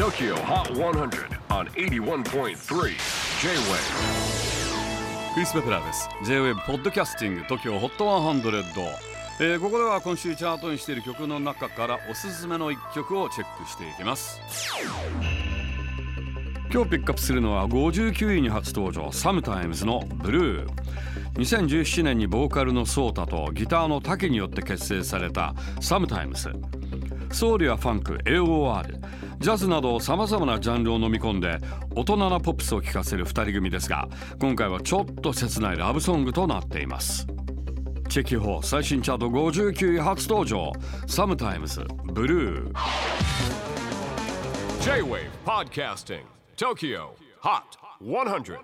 TOKYO HOT 100 on 81.3 J-WAVE クリス・ベプラーです。J-WAVE ポッドキャスティング TOKYO HOT 100、えーここでは今週チャートにしている曲の中からおすすめの一曲をチェックしていきます。今日ピックアップするのは59位に初登場 Sometimes のブルー2017年にボーカルのソータとギターのタケによって結成された Sometimes ソウルやファンク AOR ジャズなどさまざまなジャンルを飲み込んで大人なポップスを聴かせる2人組ですが今回はちょっと切ないラブソングとなっています。チェキホー最新チャート59位初登場。Sometimes ブルー。J-WAVE PODCASTING TOKYO HOT 100